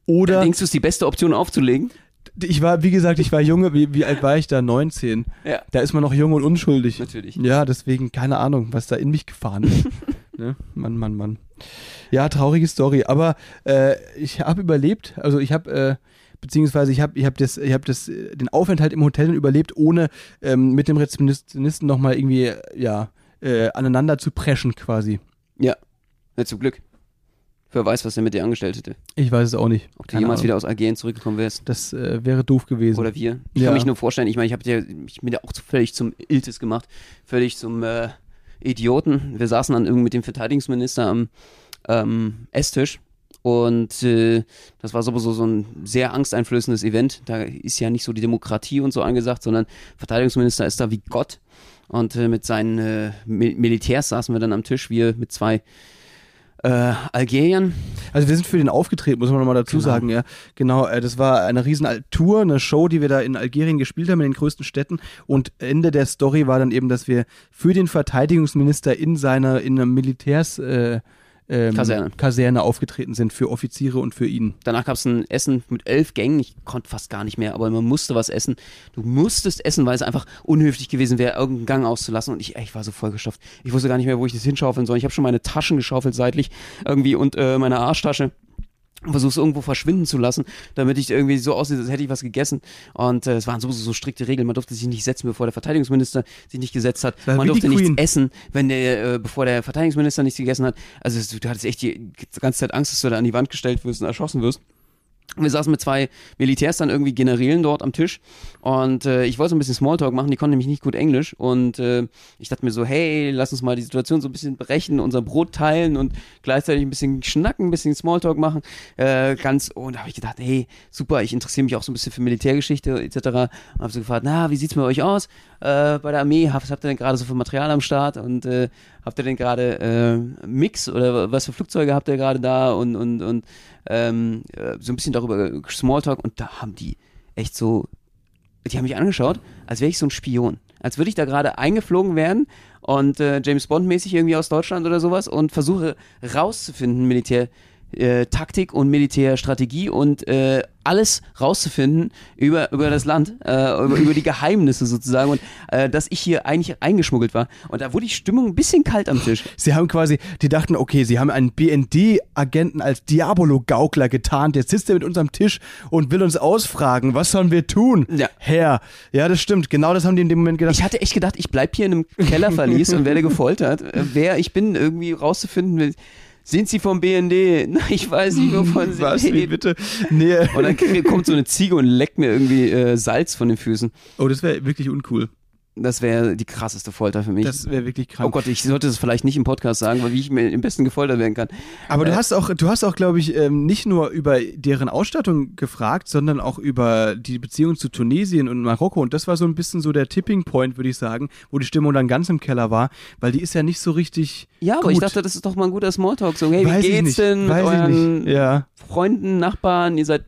Oder Denkst du, es ist die beste Option aufzulegen? Ich war, wie gesagt, ich war junge, wie, wie alt war ich da? 19. Ja. Da ist man noch jung und unschuldig. Natürlich. Ja, deswegen, keine Ahnung, was da in mich gefahren ist. ne? Mann, Mann, Mann. Ja, traurige Story. Aber äh, ich habe überlebt. Also ich habe, äh, beziehungsweise ich habe ich hab das, ich hab das, äh, den Aufenthalt im Hotel überlebt, ohne ähm, mit dem Rezeptionisten nochmal irgendwie, ja, äh, aneinander zu preschen quasi. Ja. ja. Zum Glück. Wer weiß, was er mit dir angestellt hätte. Ich weiß es auch nicht. Ob du jemals Ahnung. wieder aus Algerien zurückgekommen wärst. Das äh, wäre doof gewesen. Oder wir. Ich Ja. kann mich nur vorstellen, ich meine, ich habe dir, ich bin ja auch völlig zum Iltis gemacht, völlig zum äh, Idioten. Wir saßen dann irgendwie mit dem Verteidigungsminister am ähm, Esstisch und äh, das war sowieso so ein sehr angsteinflößendes Event. Da ist ja nicht so die Demokratie und so angesagt, sondern Verteidigungsminister ist da wie Gott. Und äh, mit seinen äh, Mil Militärs saßen wir dann am Tisch, wir mit zwei äh, Algeriern. Also wir sind für den aufgetreten, muss man nochmal dazu Genau. sagen, ja. Genau, äh, das war eine riesen Tour, eine Show, die wir da in Algerien gespielt haben, in den größten Städten. Und Ende der Story war dann eben, dass wir für den Verteidigungsminister in seiner, in einer Militärs äh, ähm, Kaserne. Kaserne aufgetreten sind, für Offiziere und für ihn. Danach gab es ein Essen mit elf Gängen. Ich konnte fast gar nicht mehr, aber man musste was essen. Du musstest essen, weil es einfach unhöflich gewesen wäre, irgendeinen Gang auszulassen. Und ich, ey, ich war so vollgestopft. Ich wusste gar nicht mehr, wo ich das hinschaufeln soll. Ich habe schon meine Taschen geschaufelt seitlich irgendwie und äh, meine Arschtasche. Versuche es irgendwo verschwinden zu lassen, damit ich irgendwie so aussehe, als hätte ich was gegessen. Und äh, es waren sowieso so strikte Regeln. Man durfte sich nicht setzen, bevor der Verteidigungsminister sich nicht gesetzt hat. Man durfte nichts essen, wenn der, äh, bevor der Verteidigungsminister nichts gegessen hat. Also du hattest echt die ganze Zeit Angst, dass du da an die Wand gestellt wirst und erschossen wirst. Wir saßen mit zwei Militärs dann irgendwie Generälen dort am Tisch und äh, ich wollte so ein bisschen Smalltalk machen, die konnten nämlich nicht gut Englisch und äh, ich dachte mir so, hey, lass uns mal die Situation so ein bisschen brechen, unser Brot teilen und gleichzeitig ein bisschen schnacken, ein bisschen Smalltalk machen, äh, ganz und da habe ich gedacht, hey, super, ich interessiere mich auch so ein bisschen für Militärgeschichte etc. Habe so gefragt, na, wie sieht's bei euch aus äh, bei der Armee? Was habt ihr denn gerade so für Material am Start und äh, habt ihr denn gerade äh, Mix oder was für Flugzeuge habt ihr gerade da und und und ähm, äh, so ein bisschen darüber Smalltalk und da haben die echt so, die haben mich angeschaut, als wäre ich so ein Spion. Als würde ich da gerade eingeflogen werden und äh, James Bond mäßig irgendwie aus Deutschland oder sowas und versuche rauszufinden, Militär, äh, Taktik und Militärstrategie und äh, alles rauszufinden über, über das Land, äh, über, über die Geheimnisse sozusagen und äh, dass ich hier eigentlich eingeschmuggelt war. Und da wurde die Stimmung ein bisschen kalt am Tisch. Sie haben quasi, die dachten, okay, sie haben einen BND-Agenten als Diabolo-Gaukler getarnt. Jetzt sitzt er mit uns am Tisch und will uns ausfragen, was sollen wir tun? Ja. Herr. Ja, das stimmt. Genau das haben die in dem Moment gedacht. Ich hatte echt gedacht, ich bleib hier in einem Kellerverlies und werde gefoltert. Äh, wer ich bin, irgendwie rauszufinden will. Sind Sie vom BND? Nein, ich weiß nicht, wovon Sie was, wie reden. bitte? Nee. Und dann kommt so eine Ziege und leckt mir irgendwie äh, Salz von den Füßen. Oh, das wäre wirklich uncool. Das wäre die krasseste Folter für mich. Das wäre wirklich krank. oh Gott, ich sollte das vielleicht nicht im Podcast sagen, weil wie ich mir im besten gefoltert werden kann. Aber Äh, du hast auch, du hast auch, glaube ich, ähm, nicht nur über deren Ausstattung gefragt, sondern auch über die Beziehung zu Tunesien und Marokko. Und das war so ein bisschen so der Tipping Point, würde ich sagen, wo die Stimmung dann ganz im Keller war, weil die ist ja nicht so richtig. Ja, aber gut. ich dachte, das ist doch mal ein guter Smalltalk. So, hey, Weiß wie geht's denn mit euren. Ja. Freunden, Nachbarn? Ihr seid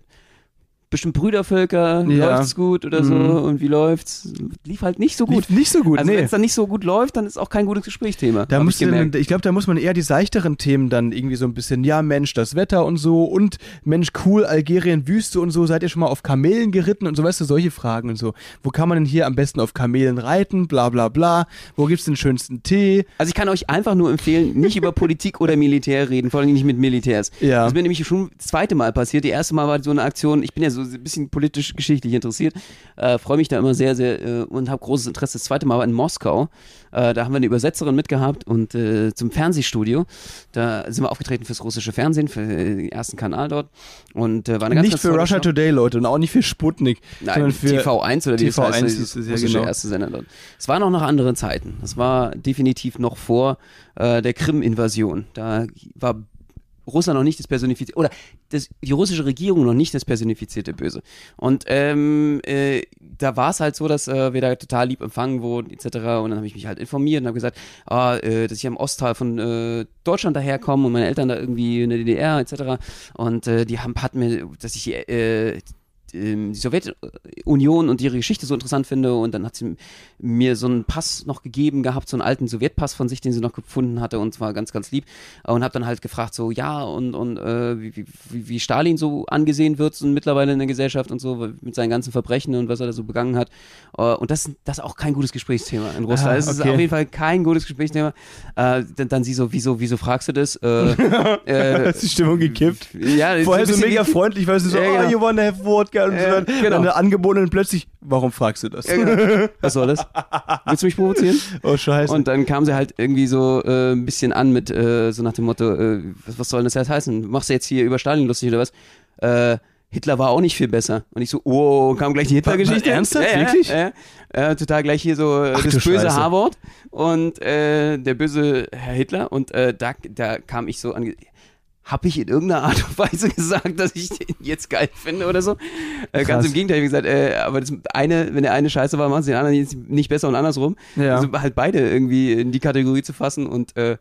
bestimmt Brüdervölker. Ja. Läuft's gut oder so? Mhm. Und wie läuft's? Lief halt nicht so gut. Lief nicht so gut, also nee. wenn es dann nicht so gut läuft, dann ist auch kein gutes Gesprächsthema. Da muss ich gemerkt. ich glaube, da muss man eher die seichteren Themen dann irgendwie so ein bisschen, ja Mensch, das Wetter und so und Mensch, cool, Algerien, Wüste und so, seid ihr schon mal auf Kamelen geritten und so, weißt du, solche Fragen und so. Wo kann man denn hier am besten auf Kamelen reiten, bla bla bla, wo gibt's den schönsten Tee? Also ich kann euch einfach nur empfehlen, nicht über Politik oder Militär reden, vor allem nicht mit Militärs. Ja. Das ist mir nämlich schon das zweite Mal passiert. Die erste Mal war so eine Aktion, ich bin ja so ein bisschen politisch geschichtlich interessiert, äh, freue mich da immer sehr, sehr äh, und habe großes Interesse. Das zweite Mal war in Moskau. Äh, da haben wir eine Übersetzerin mitgehabt und äh, zum Fernsehstudio. Da sind wir aufgetreten fürs russische Fernsehen, für äh, den ersten Kanal dort. Und äh, war eine ganz, nicht ganz für Russia Show. Today, Leute, und auch nicht für Sputnik, Nein, sondern für TV1 oder wie das TV1 heißt, das es, ja, russische genau. erste Sender dort. Es waren auch noch andere Zeiten. Das war definitiv noch vor äh, der Krim-Invasion. Da war Russland noch nicht das personifizierte, oder das, die russische Regierung noch nicht das personifizierte Böse. Und ähm, äh, da war es halt so, dass äh, wir da total lieb empfangen wurden, etc. Und dann habe ich mich halt informiert und habe gesagt, ah, äh, dass ich am Ostteil von äh, Deutschland daherkomme und meine Eltern da irgendwie in der DDR, etc. Und äh, die haben, hatten mir, dass ich äh, ähm, die Sowjetunion und ihre Geschichte so interessant finde und dann hat sie mir so einen Pass noch gegeben gehabt, so einen alten Sowjetpass von sich, den sie noch gefunden hatte und zwar ganz, ganz lieb und habe dann halt gefragt so, ja und, und äh, wie, wie, wie Stalin so angesehen wird so mittlerweile in der Gesellschaft und so mit seinen ganzen Verbrechen und was er da so begangen hat äh, und das, das ist auch kein gutes Gesprächsthema in Russland, Ah, das ist okay. auf jeden Fall kein gutes Gesprächsthema äh, dann, dann sie so, wieso, wieso fragst du das? Äh, äh, ist die Stimmung gekippt. ja, Vorher so mega freundlich, weißt du, so, Ja, oh, genau. you wanna have vodka und so, Ja, dann, genau. dann angeboten und plötzlich, warum fragst du das? Ja, genau. Was soll das? Willst du mich provozieren? Oh, scheiße. Und dann kam sie halt irgendwie so äh, ein bisschen an mit äh, so nach dem Motto, äh, was, was soll denn das jetzt heißen? Machst du jetzt hier über Stalin lustig oder was? Äh, Hitler war auch nicht viel besser. Und ich so, oh, kam gleich die Hitler-Geschichte. Ernsthaft? Ja, Wirklich? Ja, ja. Äh, total gleich hier so äh, Ach das böse. H-Wort und äh, der böse Herr Hitler. Und äh, da, da kam ich so an. Habe ich in irgendeiner Art und Weise gesagt, dass ich den jetzt geil finde oder so? Äh, ganz im Gegenteil, wie gesagt, äh, aber das eine, wenn der eine scheiße war, machen sie den anderen jetzt nicht besser und andersrum. Ja. Also halt beide irgendwie in die Kategorie zu fassen und äh,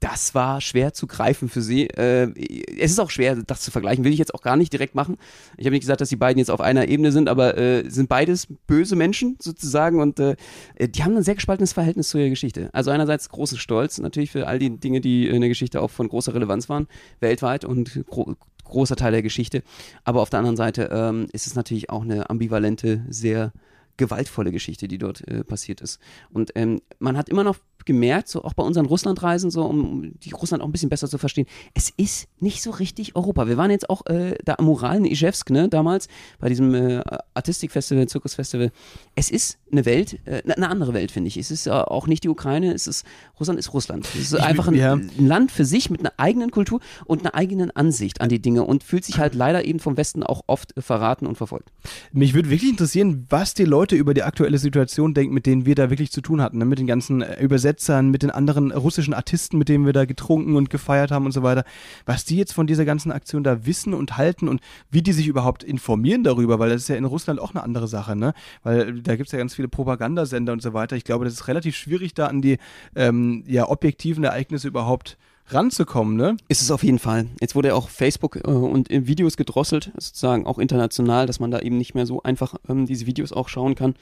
das war schwer zu greifen für sie. Äh, es ist auch schwer, das zu vergleichen, will ich jetzt auch gar nicht direkt machen. Ich habe nicht gesagt, dass die beiden jetzt auf einer Ebene sind, aber äh, sind beides böse Menschen sozusagen und äh, die haben ein sehr gespaltenes Verhältnis zu ihrer Geschichte. Also einerseits großen Stolz natürlich für all die Dinge, die in der Geschichte auch von großer Relevanz waren, weltweit und gro großer Teil der Geschichte. Aber auf der anderen Seite ähm, ist es natürlich auch eine ambivalente, sehr gewaltvolle Geschichte, die dort äh, passiert ist. Und ähm, man hat immer noch gemerkt, so auch bei unseren Russlandreisen, so um die Russland auch ein bisschen besser zu verstehen, es ist nicht so richtig Europa. Wir waren jetzt auch äh, da am Ural in Ijevsk, ne, damals, bei diesem äh, Artistikfestival, Zirkusfestival. Es ist eine Welt, äh, eine andere Welt, finde ich. Es ist äh, auch nicht die Ukraine, es ist, Russland ist Russland. Es ist einfach ein, ja. ein Land für sich mit einer eigenen Kultur und einer eigenen Ansicht an die Dinge und fühlt sich halt leider eben vom Westen auch oft äh, verraten und verfolgt. Mich würde wirklich interessieren, was die Leute über die aktuelle Situation denken, mit denen wir da wirklich zu tun hatten. Ne? Mit den ganzen äh, Übersetzern, mit den anderen russischen Artisten, mit denen wir da getrunken und gefeiert haben und so weiter. Was die jetzt von dieser ganzen Aktion da wissen und halten und wie die sich überhaupt informieren darüber, weil das ist ja in Russland auch eine andere Sache, ne? Weil da gibt es ja ganz viele Propagandasender und so weiter. Ich glaube, das ist relativ schwierig, da an die ähm, ja, objektiven Ereignisse überhaupt ranzukommen, ne? Ist es auf jeden Fall. Jetzt wurde ja auch Facebook äh, und in Videos gedrosselt, sozusagen auch international, dass man da eben nicht mehr so einfach ähm, diese Videos auch schauen kann.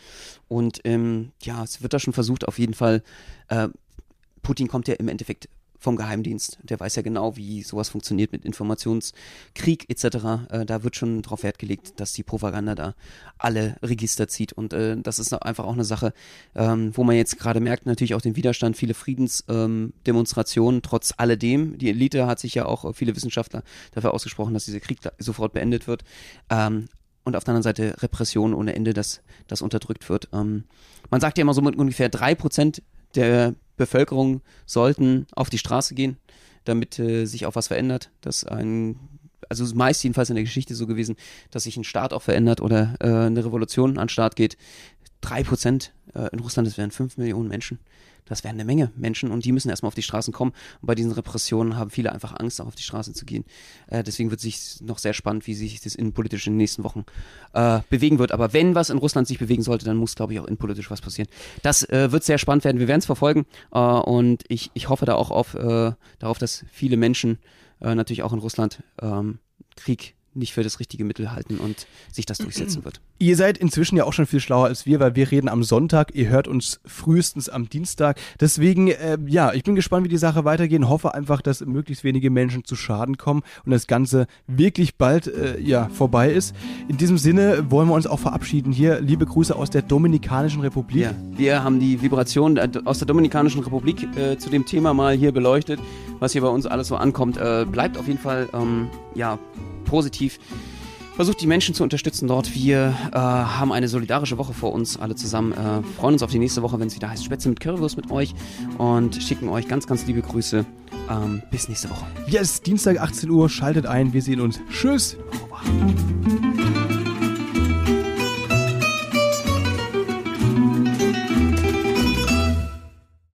Und ähm, ja, es wird da schon versucht, auf jeden Fall. Äh, Putin kommt ja im Endeffekt vom Geheimdienst. Der weiß ja genau, wie sowas funktioniert mit Informationskrieg etc. Äh, da wird schon darauf Wert gelegt, dass die Propaganda da alle Register zieht. Und äh, das ist einfach auch eine Sache, ähm, wo man jetzt gerade merkt, natürlich auch den Widerstand, viele Friedensdemonstrationen, ähm, trotz alledem. Die Elite hat sich ja auch, viele Wissenschaftler dafür ausgesprochen, dass dieser Krieg sofort beendet wird. Ähm, und auf der anderen Seite Repression ohne Ende, dass das unterdrückt wird. Ähm, man sagt ja immer so mit ungefähr drei Prozent der Bevölkerung sollten auf die Straße gehen, damit äh, sich auch was verändert, dass ein also meist jedenfalls in der Geschichte so gewesen, dass sich ein Staat auch verändert oder äh, eine Revolution an den Start geht. Drei Prozent äh, in Russland, das wären fünf Millionen Menschen das wären eine Menge Menschen und die müssen erstmal auf die Straßen kommen. Und bei diesen Repressionen haben viele einfach Angst, auch auf die Straße zu gehen. Äh, deswegen wird sich noch sehr spannend, wie sich das innenpolitisch in den nächsten Wochen äh, bewegen wird. Aber wenn was in Russland sich bewegen sollte, dann muss, glaube ich, auch innenpolitisch was passieren. Das äh, wird sehr spannend werden. Wir werden es verfolgen äh, und ich, ich hoffe da auch auf, äh, darauf, dass viele Menschen äh, natürlich auch in Russland ähm, Krieg nicht für das richtige Mittel halten und sich das durchsetzen wird. Ihr seid inzwischen ja auch schon viel schlauer als wir, weil wir reden am Sonntag, ihr hört uns frühestens am Dienstag. Deswegen, äh, ja, ich bin gespannt, wie die Sache weitergeht. Hoffe einfach, dass möglichst wenige Menschen zu Schaden kommen und das Ganze wirklich bald äh, ja, vorbei ist. In diesem Sinne wollen wir uns auch verabschieden. Hier liebe Grüße aus der Dominikanischen Republik. Ja, wir haben die Vibration äh, aus der Dominikanischen Republik äh, zu dem Thema mal hier beleuchtet, was hier bei uns alles so ankommt. Äh, bleibt auf jeden Fall, ähm, ja, positiv. Versucht die Menschen zu unterstützen dort. Wir äh, haben eine solidarische Woche vor uns, alle zusammen. Äh, freuen uns auf die nächste Woche, wenn es wieder heißt Spätzle mit Currywurst mit euch und schicken euch ganz, ganz liebe Grüße. Ähm, bis nächste Woche. Yes, Dienstag 18 Uhr, schaltet ein. Wir sehen uns. Tschüss. Au